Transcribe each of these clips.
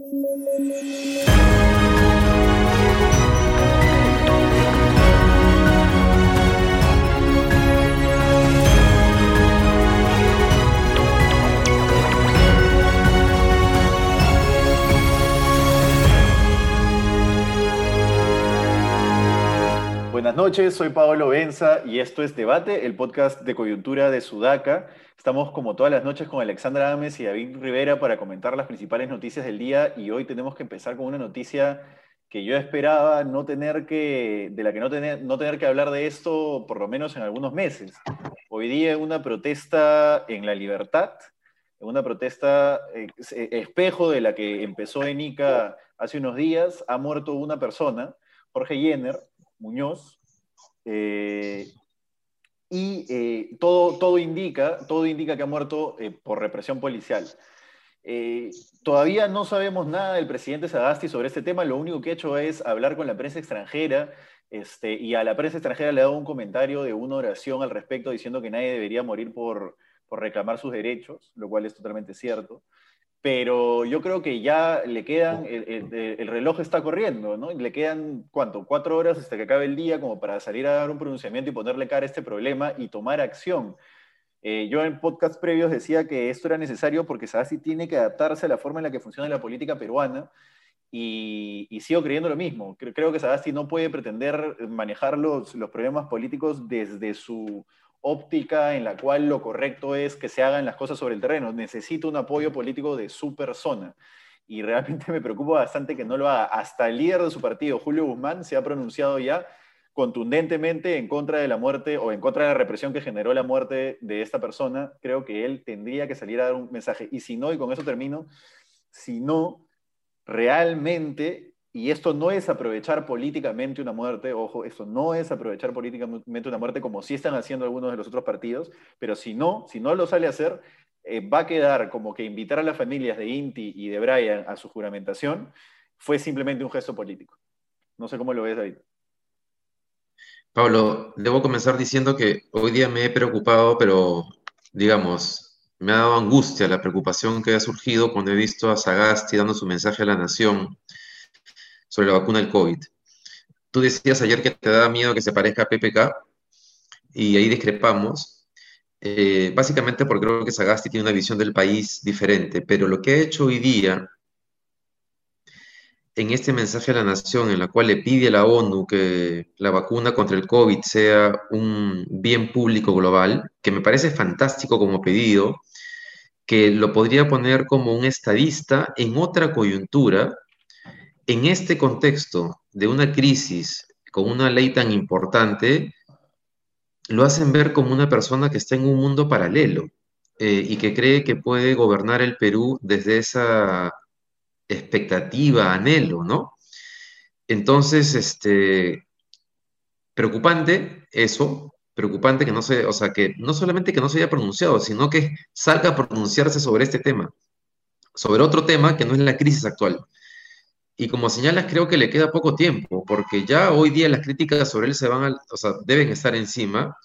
Thank you. Buenas noches, soy Pablo Benza y esto es Debate, el podcast de coyuntura de Sudaca. Estamos como todas las noches con Alexandra Ames y David Rivera para comentar las principales noticias del día y hoy tenemos que empezar con una noticia que yo esperaba no tener que, de la que no tener, no tener que hablar de esto por lo menos en algunos meses. Hoy día una protesta en la libertad, una protesta eh, espejo de la que empezó en Ica hace unos días, ha muerto una persona, Jorge Jenner, Muñoz, eh, y eh, todo, todo, indica, todo indica que ha muerto eh, por represión policial. todavía no sabemos nada del presidente Sagasti sobre este tema, lo único que ha hecho es hablar con la prensa extranjera este, y a la prensa extranjera le ha dado un comentario de una oración al respecto diciendo que nadie debería morir por, por reclamar sus derechos, lo cual es totalmente cierto pero yo creo que ya le quedan, el, reloj está corriendo, ¿no? Le quedan, ¿cuánto? Cuatro horas hasta que acabe el día como para salir a dar un pronunciamiento y ponerle cara a este problema y tomar acción. Eh, yo en podcast previos decía que esto era necesario porque Sagasti tiene que adaptarse a la forma en la que funciona la política peruana y, sigo creyendo lo mismo. Creo, que Sagasti no puede pretender manejar los, los problemas políticos desde su óptica en la cual lo correcto es que se hagan las cosas sobre el terreno. Necesito un apoyo político de su persona. Y realmente me preocupa bastante que no lo haga. Hasta el líder de su partido, Julio Guzmán, se ha pronunciado ya contundentemente en contra de la muerte o en contra de la represión que generó la muerte de esta persona. Creo que él tendría que salir a dar un mensaje. Y si no, y con eso termino, si no, realmente y esto no es aprovechar políticamente una muerte, ojo, esto no es aprovechar políticamente una muerte como sí están haciendo algunos de los otros partidos, pero si no, si no lo sale a hacer, eh, va a quedar como que invitar a las familias de Inti y de Brian a su juramentación fue simplemente un gesto político. No sé cómo lo ves, David. Pablo, debo comenzar diciendo que hoy día me he preocupado, pero digamos, me ha dado angustia la preocupación que ha surgido cuando he visto a Sagasti dando su mensaje a la nación sobre la vacuna del COVID. Tú decías ayer que te da miedo que se parezca a PPK y ahí discrepamos, eh, básicamente porque creo que Sagasti tiene una visión del país diferente, pero lo que ha hecho hoy día en este mensaje a la nación en la cual le pide a la ONU que la vacuna contra el COVID sea un bien público global, que me parece fantástico como pedido, que lo podría poner como un estadista en otra coyuntura, en este contexto de una crisis con una ley tan importante, lo hacen ver como una persona que está en un mundo paralelo eh, y que cree que puede gobernar el Perú desde esa expectativa, anhelo, ¿no? Entonces, este, preocupante eso, preocupante que no se, o sea, que no solamente que no se haya pronunciado, sino que salga a pronunciarse sobre este tema, sobre otro tema que no es la crisis actual. Y como señalas, creo que le queda poco tiempo, porque ya hoy día las críticas sobre él se van o sea, deben estar encima,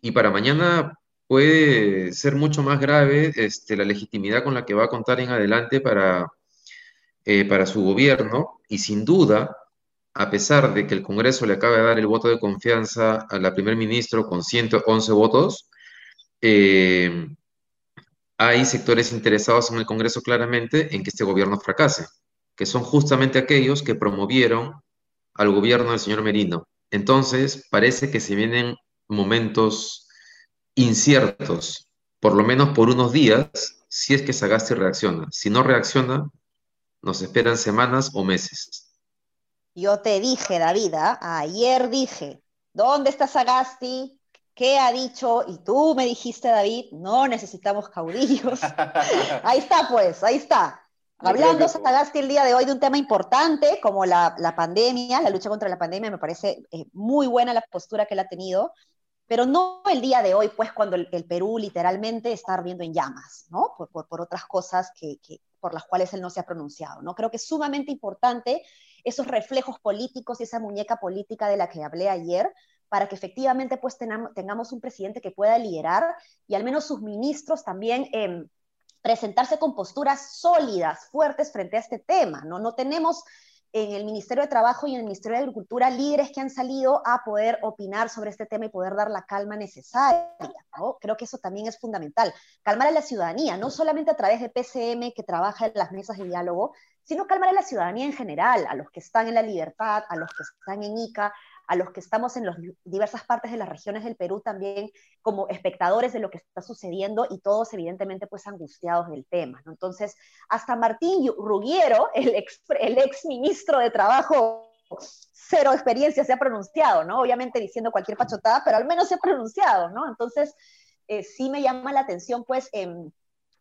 y para mañana puede ser mucho más grave este, la legitimidad con la que va a contar en adelante para, eh, para su gobierno, y sin duda, a pesar de que el Congreso le acaba de dar el voto de confianza a la primer ministro con 111 votos, eh, hay sectores interesados en el Congreso claramente en que este gobierno fracase que son justamente aquellos que promovieron al gobierno del señor Merino. Entonces, parece que se vienen momentos inciertos, por lo menos por unos días, si es que Sagasti reacciona. Si no reacciona, nos esperan semanas o meses. Yo te dije, David, ¿ah? ayer dije, ¿dónde está Sagasti? ¿Qué ha dicho? Y tú me dijiste, David, no necesitamos caudillos. ahí está, pues, ahí está. Hablando, Sagasti, el día de hoy de un tema importante como la, pandemia, la lucha contra la pandemia, me parece eh, muy buena la postura que él ha tenido, pero no el día de hoy, pues cuando el, Perú literalmente está ardiendo en llamas, ¿no? Por, por, otras cosas que, por las cuales él no se ha pronunciado, ¿no? Creo que es sumamente importante esos reflejos políticos y esa muñeca política de la que hablé ayer, para que efectivamente pues tengamos un presidente que pueda liderar y al menos sus ministros también... Eh, presentarse con posturas sólidas, fuertes frente a este tema. No, no tenemos en el Ministerio de Trabajo y en el Ministerio de Agricultura líderes que han salido a poder opinar sobre este tema y poder dar la calma necesaria. Creo que eso también es fundamental. Calmar a la ciudadanía, no solamente a través de PCM que trabaja en las mesas de diálogo, sino calmar a la ciudadanía en general, a los que están en la libertad, a los que están en ICA, a los que estamos en las diversas partes de las regiones del Perú también como espectadores de lo que está sucediendo y todos evidentemente pues angustiados del tema. Entonces, hasta Martín Rugiero, el ex, ministro de Trabajo cero experiencia se ha pronunciado, ¿no? Obviamente diciendo cualquier pachotada, pero al menos se ha pronunciado, ¿no? Entonces, eh, sí me llama la atención, pues,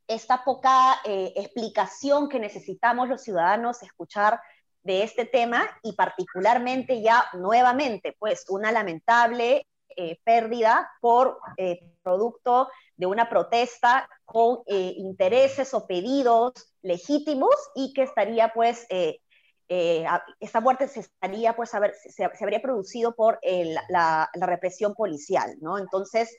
esta poca eh, explicación que necesitamos los ciudadanos escuchar de este tema y particularmente ya nuevamente, pues una lamentable eh, pérdida por eh, producto de una protesta con eh, intereses o pedidos legítimos y que estaría pues, esta muerte se estaría pues, a ver, se, habría producido por la, la, represión policial, ¿no? Entonces,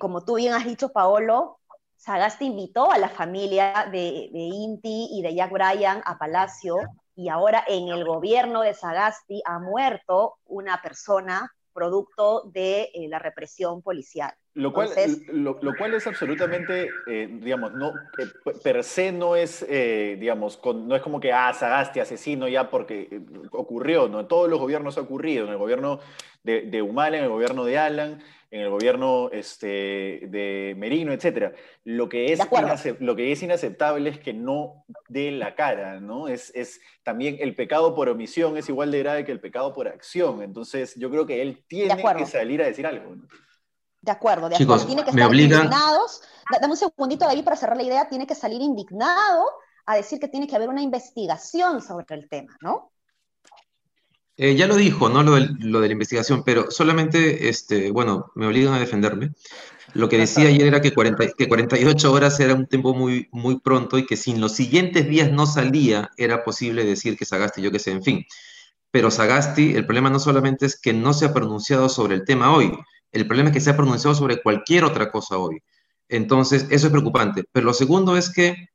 como tú bien has dicho, Paolo, Sagasti invitó a la familia de, de Inti y de Jack Bryan a Palacio y ahora en el gobierno de Sagasti ha muerto una persona producto de eh, la represión policial. Lo cual, lo, cual es absolutamente, eh, digamos, no, per se no es, eh, digamos, no es como que, ah, Sagasti asesino ya porque ocurrió, ¿no? En todos los gobiernos ha ocurrido, en el gobierno de, de Humala, en el gobierno de Alan, en el gobierno este, de Merino, etc. Lo que, es lo que es inaceptable es que no dé la cara, ¿no? Es, es, también el pecado por omisión es igual de grave que el pecado por acción. Entonces, yo creo que él tiene que salir a decir algo. De acuerdo, de acuerdo. Tiene que estar indignados. Dame un segundito ahí para cerrar la idea. Tiene que salir indignado a decir que tiene que haber una investigación sobre el tema, ¿no? Eh, ya lo dijo, ¿no? Lo lo de, la investigación, pero solamente, este, bueno, me obligan a defenderme. Lo que decía ayer era que, 40, que 48 horas era un tiempo muy, muy pronto y que si en los siguientes días no salía, era posible decir que Sagasti, yo qué sé, en fin. Pero Sagasti, el problema no solamente es que no se ha pronunciado sobre el tema hoy, el problema es que se ha pronunciado sobre cualquier otra cosa hoy. Entonces, eso es preocupante. Pero lo segundo es que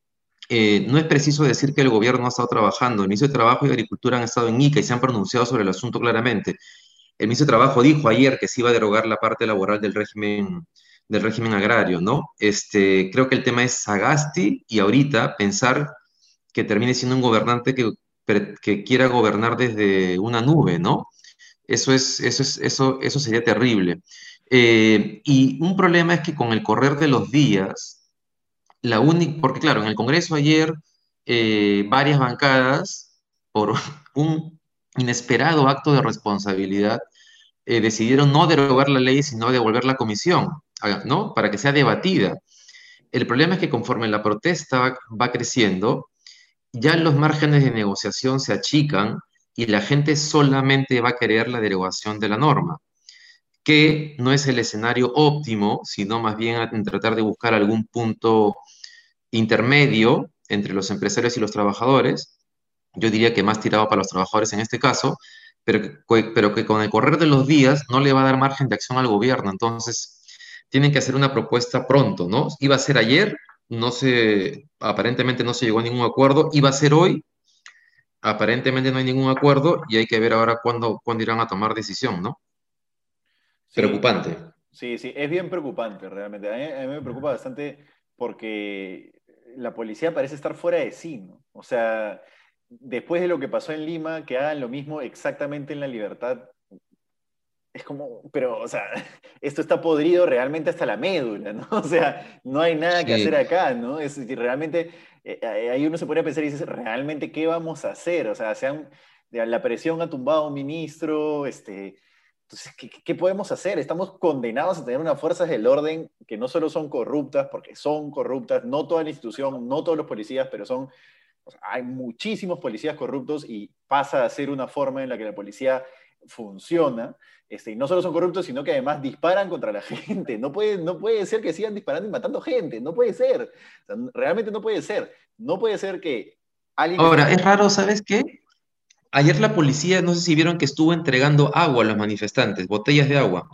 eh, no es preciso decir que el gobierno ha estado trabajando. El ministro de Trabajo y Agricultura han estado en ICA y se han pronunciado sobre el asunto claramente. El ministro de Trabajo dijo ayer que se iba a derogar la parte laboral del régimen, del régimen agrario, ¿no? Este, creo que el tema es Sagasti y ahorita pensar que termine siendo un gobernante que, que quiera gobernar desde una nube, ¿no? Eso, es, eso, es, eso, eso sería terrible. Eh, y un problema es que con el correr de los días, la única, porque claro, en el Congreso ayer eh, varias bancadas, por un inesperado acto de responsabilidad, eh, decidieron no derogar la ley, sino devolver la comisión, ¿no? Para que sea debatida. El problema es que conforme la protesta va creciendo, ya los márgenes de negociación se achican y la gente solamente va a querer la derogación de la norma que no es el escenario óptimo, sino más bien en tratar de buscar algún punto intermedio entre los empresarios y los trabajadores, yo diría que más tirado para los trabajadores en este caso, pero que, pero que con el correr de los días no le va a dar margen de acción al gobierno. Entonces, tienen que hacer una propuesta pronto, ¿no? Iba a ser ayer, no se, aparentemente no se llegó a ningún acuerdo, iba a ser hoy, aparentemente no hay ningún acuerdo y hay que ver ahora cuándo, cuándo irán a tomar decisión, ¿no? Preocupante. Sí, sí, es bien preocupante realmente. A mí, me preocupa bastante porque la policía parece estar fuera de sí, ¿no? O sea, después de lo que pasó en Lima, que hagan lo mismo exactamente en la libertad, es como, pero, o sea, esto está podrido realmente hasta la médula, ¿no? O sea, no hay nada que hacer acá, ¿no? Es decir, realmente, eh, ahí uno se pone a pensar y dice, ¿realmente qué vamos a hacer? O sea, sean, la presión ha tumbado a un ministro, este, entonces, ¿qué, podemos hacer? Estamos condenados a tener unas fuerzas del orden que no solo son corruptas, porque son corruptas, no toda la institución, no todos los policías, pero son, hay muchísimos policías corruptos y pasa a ser una forma en la que la policía funciona. Este, y no solo son corruptos, sino que además disparan contra la gente. No puede, no puede ser que sigan disparando y matando gente. No puede ser. realmente no puede ser. No puede ser que alguien... Ahora, es raro, ¿sabes qué? Ayer la policía, no sé si vieron que estuvo entregando agua a los manifestantes, botellas de agua.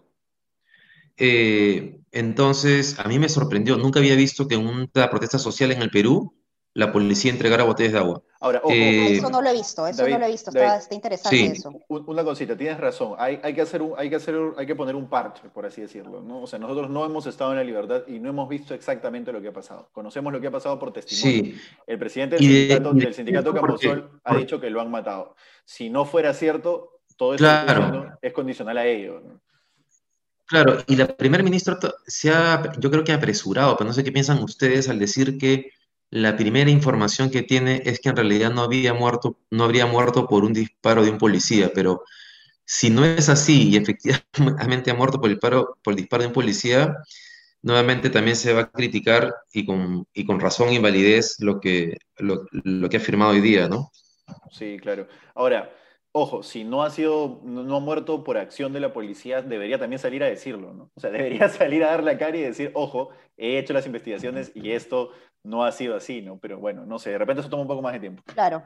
Eh, Entonces, a mí me sorprendió. Nunca había visto que en una protesta social en el Perú la policía entregara botellas de agua. Ahora, ojo, eh, eso no lo he visto, eso no lo he visto, está, interesante eso. Una cosita, tienes razón, hay, hay, que hacer un, hay, que hacer, hay que poner un parche, por así decirlo, ¿no? O sea, nosotros no hemos estado en la libertad y no hemos visto exactamente lo que ha pasado. Conocemos lo que ha pasado por testimonio. Sí. El presidente del sindicato, del sindicato Camposol ha dicho que lo han matado. Si no fuera cierto, todo eso es condicional a ello, Claro, y la primer ministra se ha, yo creo que ha apresurado, pero no sé qué piensan ustedes al decir que la primera información que tiene es que en realidad no había muerto, no habría muerto por un disparo de un policía, pero si no es así y efectivamente ha muerto por el, disparo, por el disparo de un policía, nuevamente también se va a criticar y con, razón y validez lo que, lo, que ha afirmado hoy día, ¿no? Sí, claro. Ahora, ojo, si no ha sido, no ha muerto por acción de la policía, debería también salir a decirlo, ¿no? O sea, debería salir a dar la cara y decir, ojo, he hecho las investigaciones y esto no ha sido así, ¿no? Pero bueno, no sé, de repente eso toma un poco más de tiempo. Claro.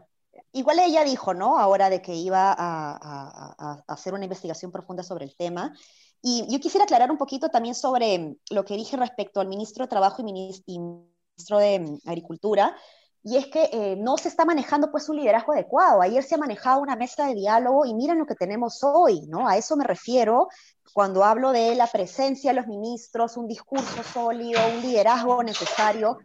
Igual ella dijo, ¿no? Ahora de que iba a, hacer una investigación profunda sobre el tema. Y yo quisiera aclarar un poquito también sobre lo que dije respecto al ministro de Trabajo y ministro de Agricultura, y es que eh, no se está manejando pues un liderazgo adecuado. Ayer se ha manejado una mesa de diálogo y miren lo que tenemos hoy, ¿no? A eso me refiero cuando hablo de la presencia de los ministros, un discurso sólido, un liderazgo necesario.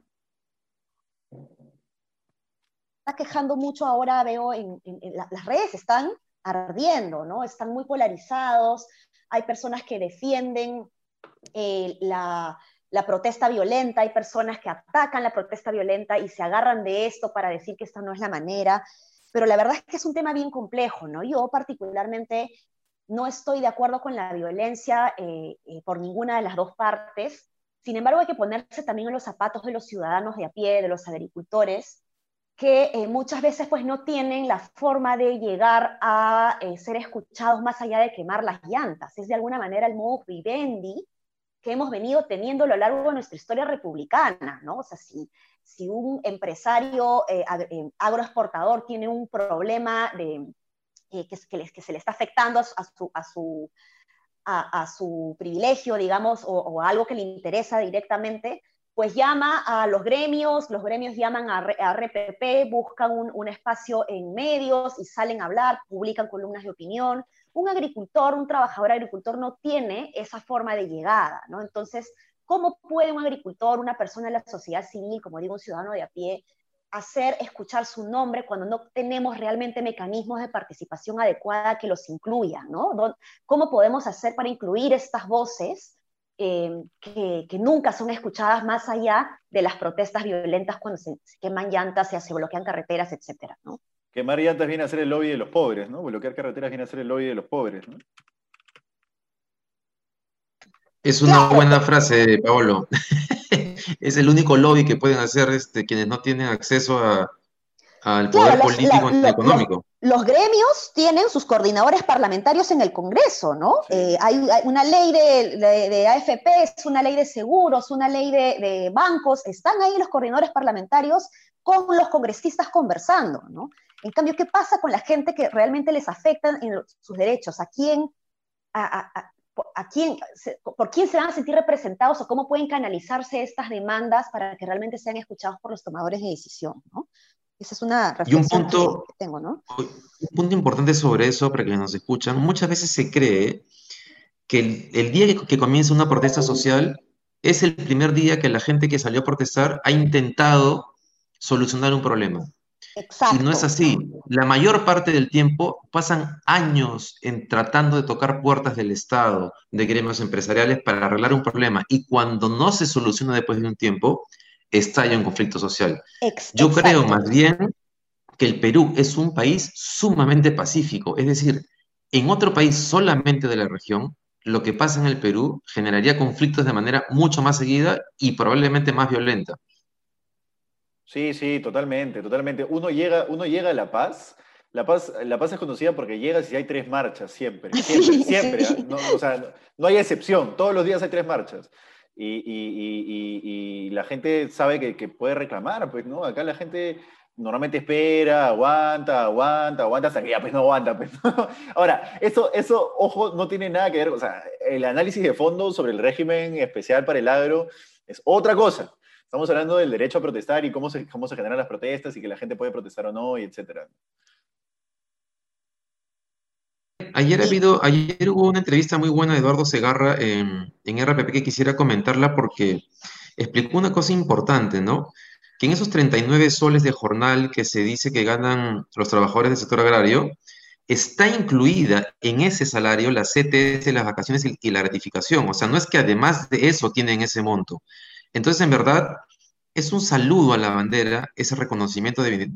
Está quejando mucho ahora, veo en, las redes están ardiendo, ¿no? Están muy polarizados, hay personas que defienden eh, la, protesta violenta, hay personas que atacan la protesta violenta y se agarran de esto para decir que esta no es la manera, pero la verdad es que es un tema bien complejo, ¿no? Yo particularmente no estoy de acuerdo con la violencia eh, eh, por ninguna de las dos partes, sin embargo hay que ponerse también en los zapatos de los ciudadanos de a pie, de los agricultores, que eh, muchas veces pues no tienen la forma de llegar a ser escuchados más allá de quemar las llantas. Es de alguna manera el modo vivendi que hemos venido teniendo a lo largo de nuestra historia republicana, ¿no? O sea, si, si un empresario eh, eh, agroexportador tiene un problema de, eh, que, que, que, se le está afectando a, su, a, su, a, su, privilegio, digamos, o, algo que le interesa directamente, pues llama a los gremios, los gremios llaman a, RPP, buscan un, un espacio en medios y salen a hablar, publican columnas de opinión, un agricultor, un trabajador agricultor no tiene esa forma de llegada, ¿no? Entonces, ¿cómo puede un agricultor, una persona de la sociedad civil, como digo, un ciudadano de a pie, hacer escuchar su nombre cuando no tenemos realmente mecanismos de participación adecuada que los incluyan, ¿no? ¿Cómo podemos hacer para incluir estas voces eh, que, nunca son escuchadas más allá de las protestas violentas cuando se, queman llantas, se, se bloquean carreteras, etcétera, ¿no? Quemar llantas viene a ser el lobby de los pobres, ¿no? Bloquear carreteras viene a ser el lobby de los pobres, ¿no? Es una buena frase, Paolo. es el único lobby que pueden hacer este, quienes no tienen acceso al poder político y económico. Los, gremios tienen sus coordinadores parlamentarios en el Congreso, ¿no? Eh, hay, una ley de, de, AFP, es una ley de seguros, una ley de, de, bancos, están ahí los coordinadores parlamentarios con los congresistas conversando, ¿no? En cambio, ¿qué pasa con la gente que realmente les afectan en sus derechos? ¿A quién, a, quién, por quién se van a sentir representados o cómo pueden canalizarse estas demandas para que realmente sean escuchados por los tomadores de decisión? ¿no? Esa es una reflexión que tengo, ¿no? Un punto importante sobre eso, para que nos escuchan, muchas veces se cree que el, día que, que comienza una protesta social es el primer día que la gente que salió a protestar ha intentado solucionar un problema. Y no es así. La mayor parte del tiempo pasan años en tratando de tocar puertas del Estado, de gremios empresariales para arreglar un problema. Y cuando no se soluciona después de un tiempo, estalla un conflicto social. Yo creo más bien que el Perú es un país sumamente pacífico. Es decir, en otro país solamente de la región, lo que pasa en el Perú generaría conflictos de manera mucho más seguida y probablemente más violenta. Sí, sí, totalmente, totalmente. Uno llega, uno llega a La Paz. La Paz, la Paz es conocida porque llegas y hay tres marchas, siempre, siempre, siempre. ¿ah? No, o sea, no hay excepción, todos los días hay tres marchas. Y, y, y, y la gente sabe que, que, puede reclamar, pues, ¿no? Acá la gente normalmente espera, aguanta, aguanta, aguanta, hasta que ya pues no aguanta. Pues, Ahora, eso, eso, ojo, no tiene nada que ver, o sea, el análisis de fondo sobre el régimen especial para el agro es otra cosa. Estamos hablando del derecho a protestar y cómo se, cómo se generan las protestas y que la gente puede protestar o no, y etcétera. Ayer, ha habido, ayer hubo una entrevista muy buena de Eduardo Segarra en, en RPP que quisiera comentarla porque explicó una cosa importante, ¿no? Que en esos 39 soles de jornal que se dice que ganan los trabajadores del sector agrario, está incluida en ese salario la CTS, las vacaciones y la gratificación. O sea, no es que además de eso tienen ese monto. Entonces, en verdad, es un saludo a la bandera, ese reconocimiento de,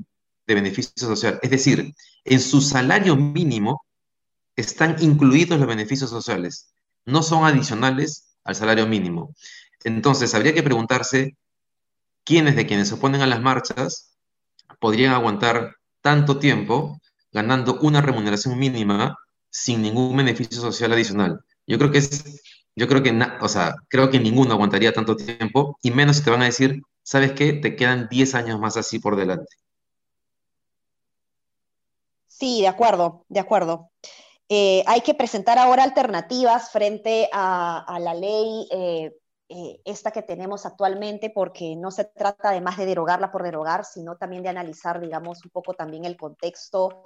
de beneficio social. Es decir, en su salario mínimo están incluidos los beneficios sociales, no son adicionales al salario mínimo. Entonces, habría que preguntarse quiénes de quienes se oponen a las marchas podrían aguantar tanto tiempo ganando una remuneración mínima sin ningún beneficio social adicional. Yo creo que yo creo que, o sea, creo que ninguno aguantaría tanto tiempo y menos si te van a decir, ¿sabes qué? Te quedan 10 años más así por delante. Sí, de acuerdo, de acuerdo. Eh, hay que presentar ahora alternativas frente a, la ley eh, eh, esta que tenemos actualmente, porque no se trata de más de derogarla por derogar, sino también de analizar, digamos, un poco también el contexto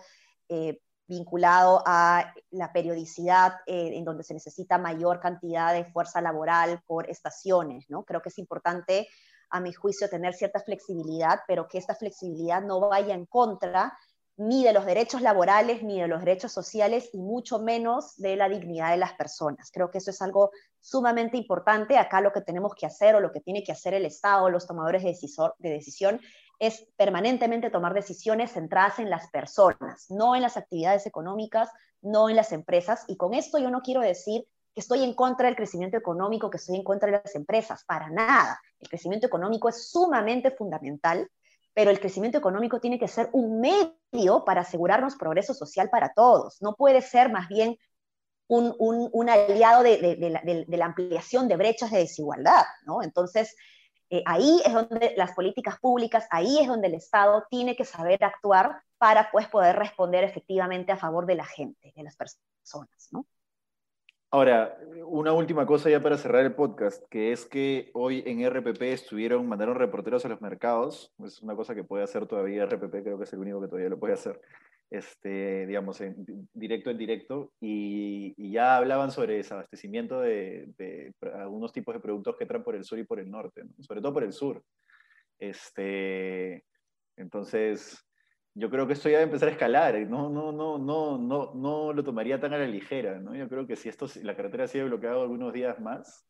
vinculado a la periodicidad en donde se necesita mayor cantidad de fuerza laboral por estaciones, ¿no? Creo que es importante, a mi juicio, tener cierta flexibilidad, pero que esta flexibilidad no vaya en contra ni de los derechos laborales, ni de los derechos sociales, y mucho menos de la dignidad de las personas. Creo que eso es algo sumamente importante. Acá lo que tenemos que hacer o lo que tiene que hacer el Estado, los tomadores de, de decisión, es permanentemente tomar decisiones centradas en las personas, no en las actividades económicas, no en las empresas. Y con esto yo no quiero decir que estoy en contra del crecimiento económico, que estoy en contra de las empresas, para nada. El crecimiento económico es sumamente fundamental pero el crecimiento económico tiene que ser un medio para asegurarnos progreso social para todos. No puede ser más bien un, aliado de, la, ampliación de brechas de desigualdad, ¿no? Entonces, eh, ahí es donde las políticas públicas, ahí es donde el Estado tiene que saber actuar para pues, poder responder efectivamente a favor de la gente, de las personas, ¿no? Ahora, una última cosa ya para cerrar el podcast, que es que hoy en RPP estuvieron, mandaron reporteros a los mercados, es una cosa que puede hacer todavía RPP, creo que es el único que todavía lo puede hacer, este, digamos, en, directo en directo, y, ya hablaban sobre desabastecimiento de, de, algunos tipos de productos que entran por el sur y por el norte, sobre todo por el sur. Este, entonces, yo creo que esto ya va a empezar a escalar, no, no, no, no, no, no lo tomaría tan a la ligera, ¿no? Yo creo que si esto, la carretera sigue bloqueada algunos días más,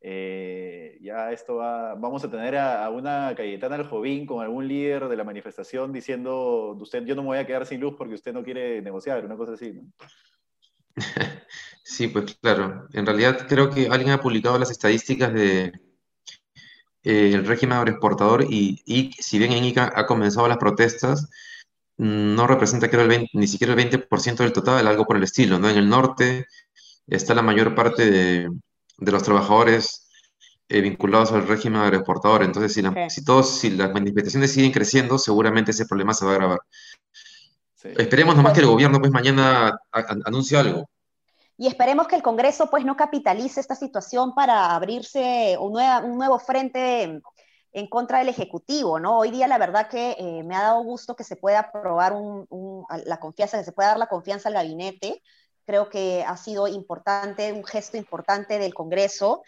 eh, ya esto va, vamos a tener a, una Cayetana Aljovín con algún líder de la manifestación diciendo, usted, yo no me voy a quedar sin luz porque usted no quiere negociar, una cosa así, ¿no? Sí, pues claro. En realidad creo que alguien ha publicado las estadísticas de eh, el régimen agroexportador y, y si bien en ICA ha comenzado las protestas, no representa creo, el ni siquiera el 20% del total, algo por el estilo, ¿no? En el norte está la mayor parte de, los trabajadores eh, vinculados al régimen agroexportador. Entonces, si, si, todos, si las manifestaciones siguen creciendo, seguramente ese problema se va a agravar. Esperemos nomás que el gobierno pues mañana anuncie algo. Y esperemos que el Congreso pues no capitalice esta situación para abrirse un, un nuevo frente en contra del Ejecutivo, ¿no? Hoy día la verdad que eh, me ha dado gusto que se pueda aprobar la confianza, que se pueda dar la confianza al gabinete. Creo que ha sido importante, un gesto importante del Congreso,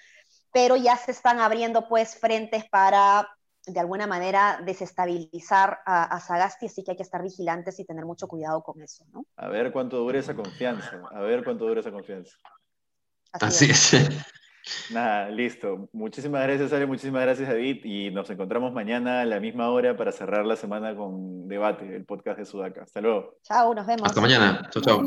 pero ya se están abriendo pues frentes para de alguna manera desestabilizar a, Sagasti, así que hay que estar vigilantes y tener mucho cuidado con eso, ¿no? A ver cuánto dura esa confianza, a ver cuánto dura esa confianza. Así, es. Nada, listo. Muchísimas gracias, Ale, muchísimas gracias, David, y nos encontramos mañana a la misma hora para cerrar la semana con Debate, el podcast de Sudaca. Hasta luego. Chao, nos vemos. Hasta mañana. Chao, chao.